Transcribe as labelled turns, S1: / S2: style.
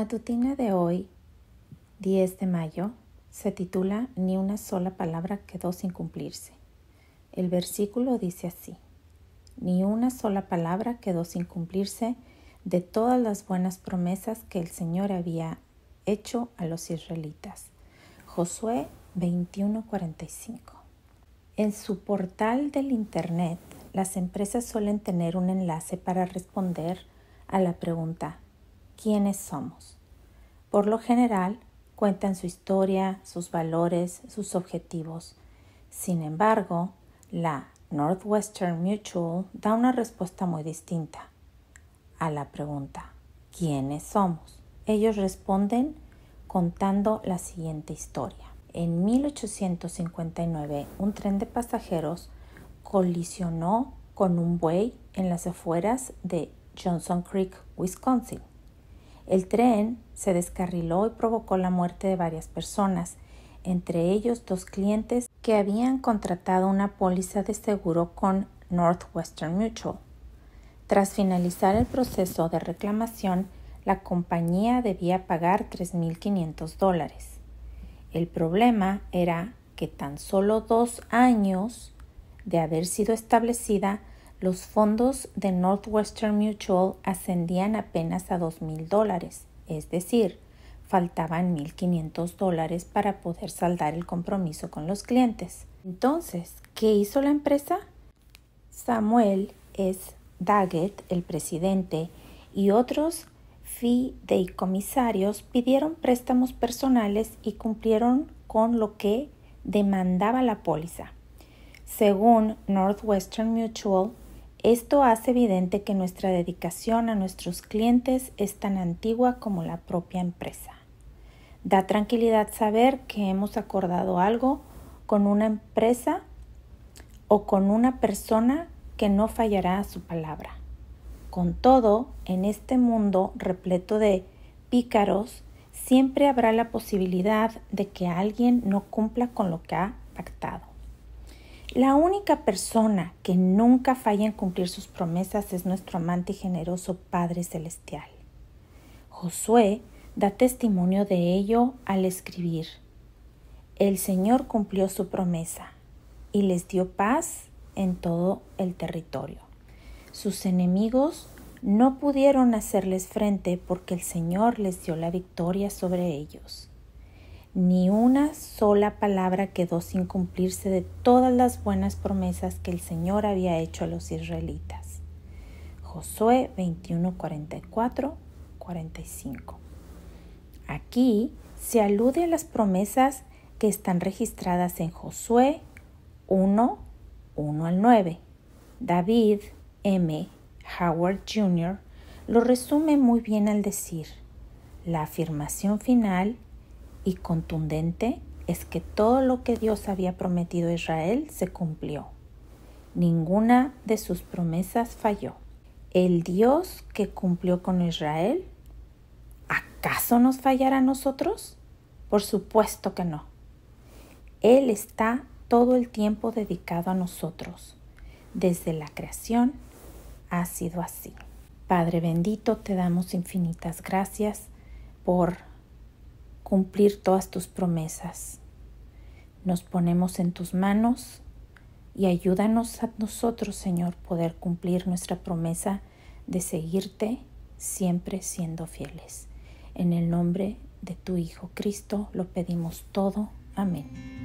S1: matutina de hoy, 10 de mayo, se titula Ni una sola palabra quedó sin cumplirse. El versículo dice así, Ni una sola palabra quedó sin cumplirse de todas las buenas promesas que el Señor había hecho a los israelitas. Josué 21:45. En su portal del Internet, las empresas suelen tener un enlace para responder a la pregunta ¿quiénes somos? Por lo general, cuentan su historia, sus valores, sus objetivos. Sin embargo, la Northwestern Mutual da una respuesta muy distinta a la pregunta ¿quiénes somos? Ellos responden contando la siguiente historia. En 1859, un tren de pasajeros colisionó con un buey en las afueras de Johnson Creek, Wisconsin. El tren se descarriló y provocó la muerte de varias personas, entre ellos dos clientes que habían contratado una póliza de seguro con Northwestern Mutual. Tras finalizar el proceso de reclamación, la compañía debía pagar 3.500 dólares. El problema era que tan solo dos años de haber sido establecida, los fondos de Northwestern Mutual ascendían apenas a dos mil dólares, es decir, faltaban 1.500 dólares para poder saldar el compromiso con los clientes. Entonces, ¿qué hizo la empresa? Samuel S. Daggett, el presidente, y otros fideicomisarios pidieron préstamos personales y cumplieron con lo que demandaba la póliza. Según Northwestern Mutual, esto hace evidente que nuestra dedicación a nuestros clientes es tan antigua como la propia empresa. Da tranquilidad saber que hemos acordado algo con una empresa o con una persona que no fallará a su palabra. Con todo, en este mundo repleto de pícaros, siempre habrá la posibilidad de que alguien no cumpla con lo que ha pactado. La única persona que nunca falla en cumplir sus promesas es nuestro amante y generoso Padre Celestial. Josué da testimonio de ello al escribir, El Señor cumplió su promesa y les dio paz en todo el territorio. Sus enemigos no pudieron hacerles frente porque el Señor les dio la victoria sobre ellos. Ni una sola palabra quedó sin cumplirse de todas las buenas promesas que el Señor había hecho a los israelitas. Josué 21, 44, 45. Aquí se alude a las promesas que están registradas en Josué 1, 1 al 9. David M. Howard Jr. lo resume muy bien al decir, la afirmación final y contundente es que todo lo que Dios había prometido a Israel se cumplió. Ninguna de sus promesas falló. El Dios que cumplió con Israel, ¿acaso nos fallará a nosotros? Por supuesto que no. Él está todo el tiempo dedicado a nosotros. Desde la creación ha sido así. Padre bendito, te damos infinitas gracias por cumplir todas tus promesas. Nos ponemos en tus manos y ayúdanos a nosotros, Señor, poder cumplir nuestra promesa de seguirte siempre siendo fieles. En el nombre de tu Hijo Cristo lo pedimos todo. Amén.